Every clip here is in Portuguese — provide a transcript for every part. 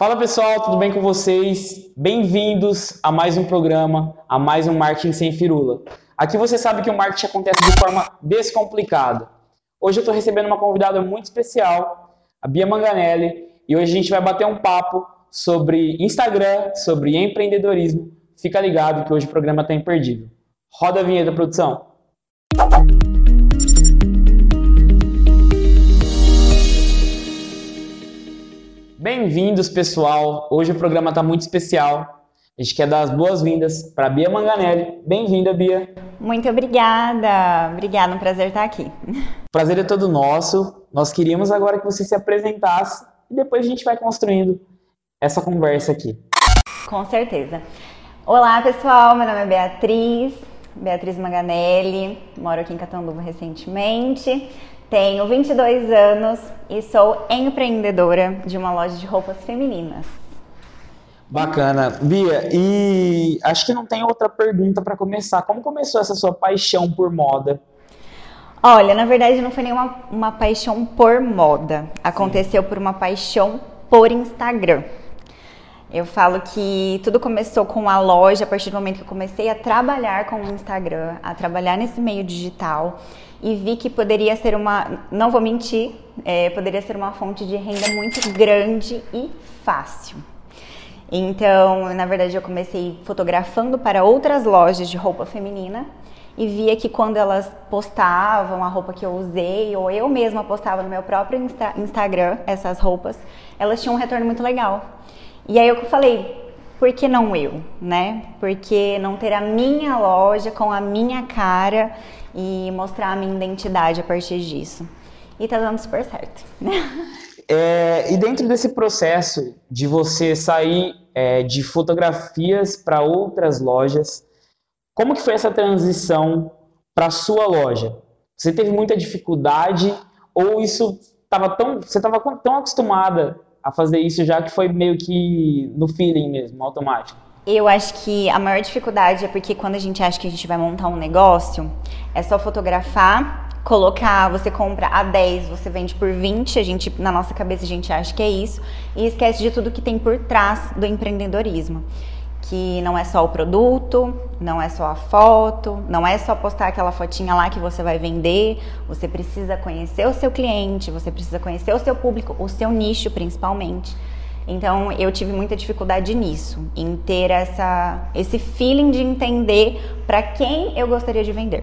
Fala pessoal, tudo bem com vocês? Bem-vindos a mais um programa, a mais um Marketing Sem Firula. Aqui você sabe que o marketing acontece de forma descomplicada. Hoje eu estou recebendo uma convidada muito especial, a Bia Manganelli, e hoje a gente vai bater um papo sobre Instagram, sobre empreendedorismo. Fica ligado que hoje o programa está imperdível. Roda a vinheta, produção. Bem-vindos, pessoal. Hoje o programa está muito especial. A gente quer dar as boas-vindas para a Bia Manganelli. Bem-vinda, Bia. Muito obrigada. Obrigada, um prazer estar aqui. O prazer é todo nosso. Nós queríamos agora que você se apresentasse e depois a gente vai construindo essa conversa aqui. Com certeza. Olá, pessoal. Meu nome é Beatriz, Beatriz Manganelli. Moro aqui em Catanduva recentemente. Tenho 22 anos e sou empreendedora de uma loja de roupas femininas. Bacana. Bia, e acho que não tem outra pergunta para começar. Como começou essa sua paixão por moda? Olha, na verdade não foi nenhuma uma paixão por moda. Aconteceu Sim. por uma paixão por Instagram. Eu falo que tudo começou com a loja a partir do momento que eu comecei a trabalhar com o Instagram, a trabalhar nesse meio digital e vi que poderia ser uma, não vou mentir, é, poderia ser uma fonte de renda muito grande e fácil. Então, na verdade, eu comecei fotografando para outras lojas de roupa feminina e via que quando elas postavam a roupa que eu usei, ou eu mesma postava no meu próprio Insta Instagram essas roupas, elas tinham um retorno muito legal. E aí eu falei, por que não eu, né? Porque não ter a minha loja com a minha cara e mostrar a minha identidade a partir disso. E tá dando super certo. É, e dentro desse processo de você sair é, de fotografias para outras lojas, como que foi essa transição para sua loja? Você teve muita dificuldade ou isso estava tão, você estava tão acostumada a fazer isso já que foi meio que no feeling mesmo, automático? Eu acho que a maior dificuldade é porque quando a gente acha que a gente vai montar um negócio, é só fotografar, colocar, você compra a 10, você vende por 20, a gente na nossa cabeça a gente acha que é isso e esquece de tudo que tem por trás do empreendedorismo. Que não é só o produto, não é só a foto, não é só postar aquela fotinha lá que você vai vender. Você precisa conhecer o seu cliente, você precisa conhecer o seu público, o seu nicho principalmente. Então eu tive muita dificuldade nisso, em ter essa, esse feeling de entender para quem eu gostaria de vender.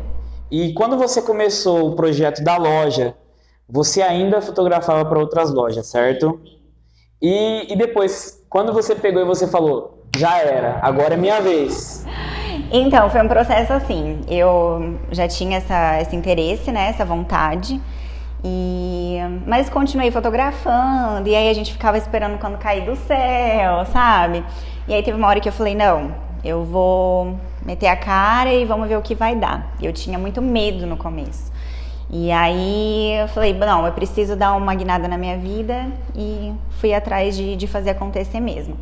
E quando você começou o projeto da loja, você ainda fotografava para outras lojas, certo? E, e depois, quando você pegou e você falou, já era, agora é minha vez. Então, foi um processo assim. Eu já tinha essa, esse interesse, né, essa vontade. E, mas continuei fotografando, e aí a gente ficava esperando quando cair do céu, sabe? E aí teve uma hora que eu falei, não, eu vou meter a cara e vamos ver o que vai dar. Eu tinha muito medo no começo. E aí eu falei, não, eu preciso dar uma guinada na minha vida e fui atrás de, de fazer acontecer mesmo.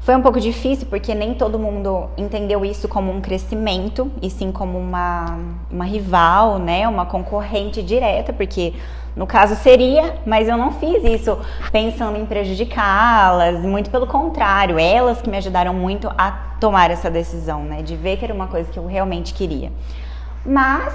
Foi um pouco difícil porque nem todo mundo entendeu isso como um crescimento e sim como uma, uma rival, né? Uma concorrente direta, porque no caso seria, mas eu não fiz isso pensando em prejudicá-las, muito pelo contrário, elas que me ajudaram muito a tomar essa decisão, né? De ver que era uma coisa que eu realmente queria. Mas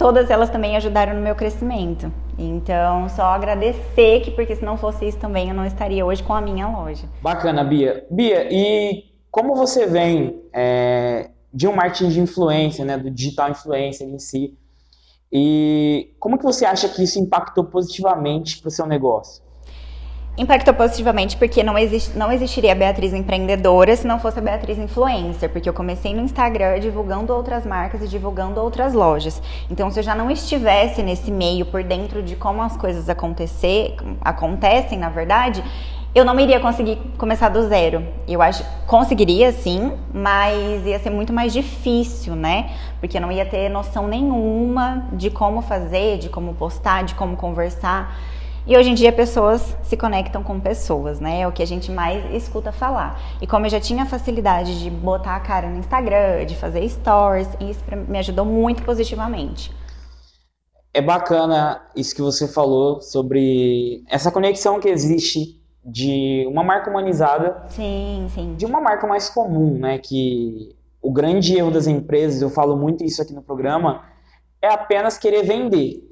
todas elas também ajudaram no meu crescimento. Então, só agradecer que porque se não fosse isso também eu não estaria hoje com a minha loja. Bacana, Bia. Bia, e como você vem é, de um marketing de influência, né, do digital influencer em si, e como que você acha que isso impactou positivamente para o seu negócio? Impactou positivamente porque não, existe, não existiria a Beatriz empreendedora se não fosse a Beatriz influencer, porque eu comecei no Instagram divulgando outras marcas e divulgando outras lojas. Então, se eu já não estivesse nesse meio por dentro de como as coisas acontecer, acontecem, na verdade, eu não iria conseguir começar do zero. Eu acho conseguiria sim, mas ia ser muito mais difícil, né? Porque eu não ia ter noção nenhuma de como fazer, de como postar, de como conversar. E hoje em dia pessoas se conectam com pessoas, né? É o que a gente mais escuta falar. E como eu já tinha facilidade de botar a cara no Instagram, de fazer stories, isso me ajudou muito positivamente. É bacana isso que você falou sobre essa conexão que existe de uma marca humanizada, sim, sim. de uma marca mais comum, né? Que o grande erro das empresas, eu falo muito isso aqui no programa, é apenas querer vender.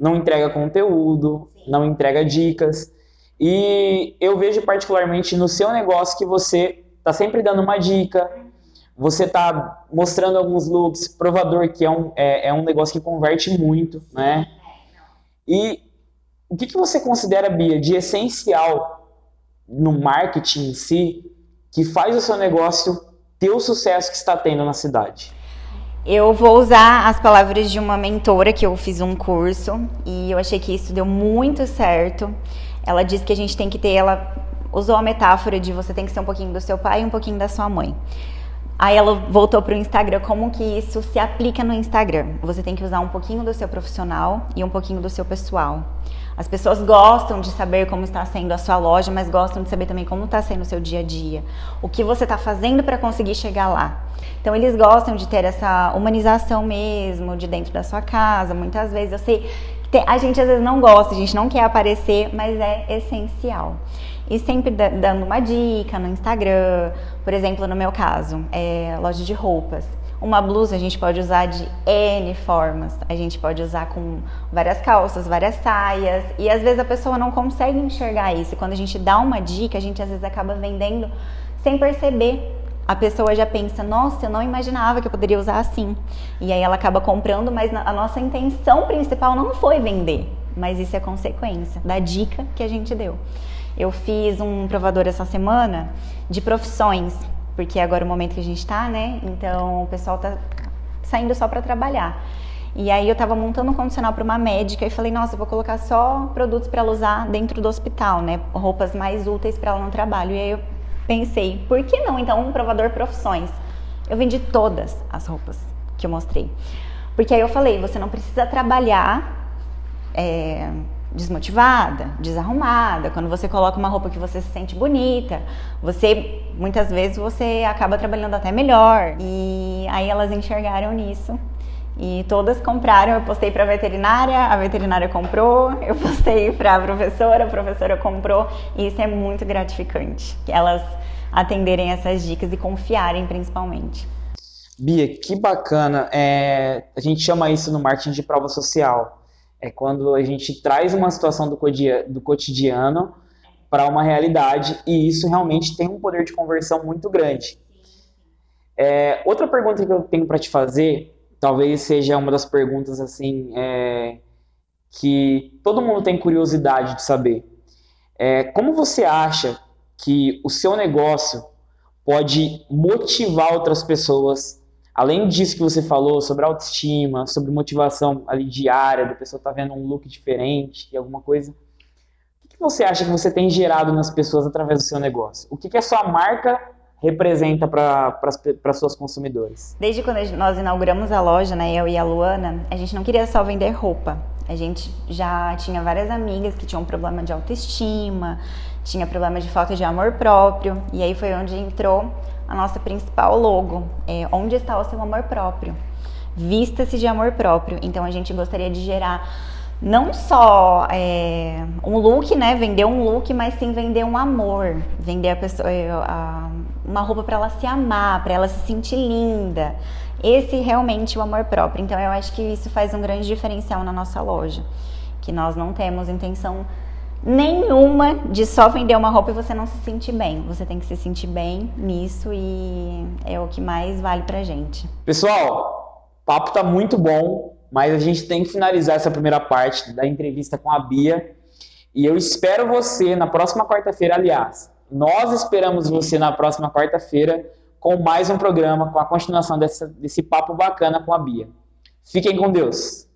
Não entrega conteúdo, não entrega dicas. E eu vejo particularmente no seu negócio que você está sempre dando uma dica, você está mostrando alguns looks, provador, que é um, é, é um negócio que converte muito, né? E o que, que você considera, Bia, de essencial no marketing em si que faz o seu negócio ter o sucesso que está tendo na cidade? Eu vou usar as palavras de uma mentora que eu fiz um curso e eu achei que isso deu muito certo. Ela disse que a gente tem que ter, ela usou a metáfora de você tem que ser um pouquinho do seu pai e um pouquinho da sua mãe. Aí ela voltou para o Instagram, como que isso se aplica no Instagram? Você tem que usar um pouquinho do seu profissional e um pouquinho do seu pessoal. As pessoas gostam de saber como está sendo a sua loja, mas gostam de saber também como está sendo o seu dia a dia. O que você está fazendo para conseguir chegar lá. Então eles gostam de ter essa humanização mesmo, de dentro da sua casa. Muitas vezes eu sei que a gente às vezes não gosta, a gente não quer aparecer, mas é essencial e sempre dando uma dica no Instagram. Por exemplo, no meu caso, é loja de roupas. Uma blusa a gente pode usar de N formas. A gente pode usar com várias calças, várias saias. E às vezes a pessoa não consegue enxergar isso. Quando a gente dá uma dica, a gente às vezes acaba vendendo sem perceber. A pessoa já pensa, nossa, eu não imaginava que eu poderia usar assim. E aí ela acaba comprando, mas a nossa intenção principal não foi vender. Mas isso é consequência da dica que a gente deu. Eu fiz um provador essa semana de profissões, porque agora é o momento que a gente está, né? Então o pessoal tá saindo só para trabalhar. E aí eu estava montando um condicional para uma médica e falei, nossa, vou colocar só produtos para ela usar dentro do hospital, né? Roupas mais úteis para ela no trabalho. E aí eu pensei, por que não então um provador profissões? Eu vendi todas as roupas que eu mostrei. Porque aí eu falei, você não precisa trabalhar é, desmotivada, desarrumada, quando você coloca uma roupa que você se sente bonita, você muitas vezes você acaba trabalhando até melhor. E aí elas enxergaram nisso. E todas compraram, eu postei para a veterinária, a veterinária comprou, eu postei para a professora, a professora comprou, e isso é muito gratificante. Elas atenderem essas dicas e confiarem principalmente. Bia, que bacana. É, a gente chama isso no marketing de prova social é quando a gente traz uma situação do, do cotidiano para uma realidade e isso realmente tem um poder de conversão muito grande. É, outra pergunta que eu tenho para te fazer, talvez seja uma das perguntas assim é, que todo mundo tem curiosidade de saber. É, como você acha que o seu negócio pode motivar outras pessoas Além disso que você falou sobre autoestima, sobre motivação ali diária, da pessoa tá vendo um look diferente, alguma coisa, o que você acha que você tem gerado nas pessoas através do seu negócio? O que, que a sua marca representa para suas consumidores? Desde quando nós inauguramos a loja, né, eu e a Luana, a gente não queria só vender roupa. A gente já tinha várias amigas que tinham problema de autoestima, tinha problema de falta de amor próprio, e aí foi onde entrou a nossa principal logo, é onde está o seu amor próprio. Vista-se de amor próprio. Então a gente gostaria de gerar não só é, um look, né? Vender um look, mas sim vender um amor, vender a pessoa, é, a, uma roupa para ela se amar, para ela se sentir linda. Esse realmente é o amor próprio. Então eu acho que isso faz um grande diferencial na nossa loja, que nós não temos intenção nenhuma de só vender uma roupa e você não se sentir bem. Você tem que se sentir bem nisso e é o que mais vale pra gente. Pessoal, o papo tá muito bom, mas a gente tem que finalizar essa primeira parte da entrevista com a Bia. E eu espero você na próxima quarta-feira, aliás. Nós esperamos você na próxima quarta-feira com mais um programa, com a continuação dessa, desse papo bacana com a Bia. Fiquem com Deus.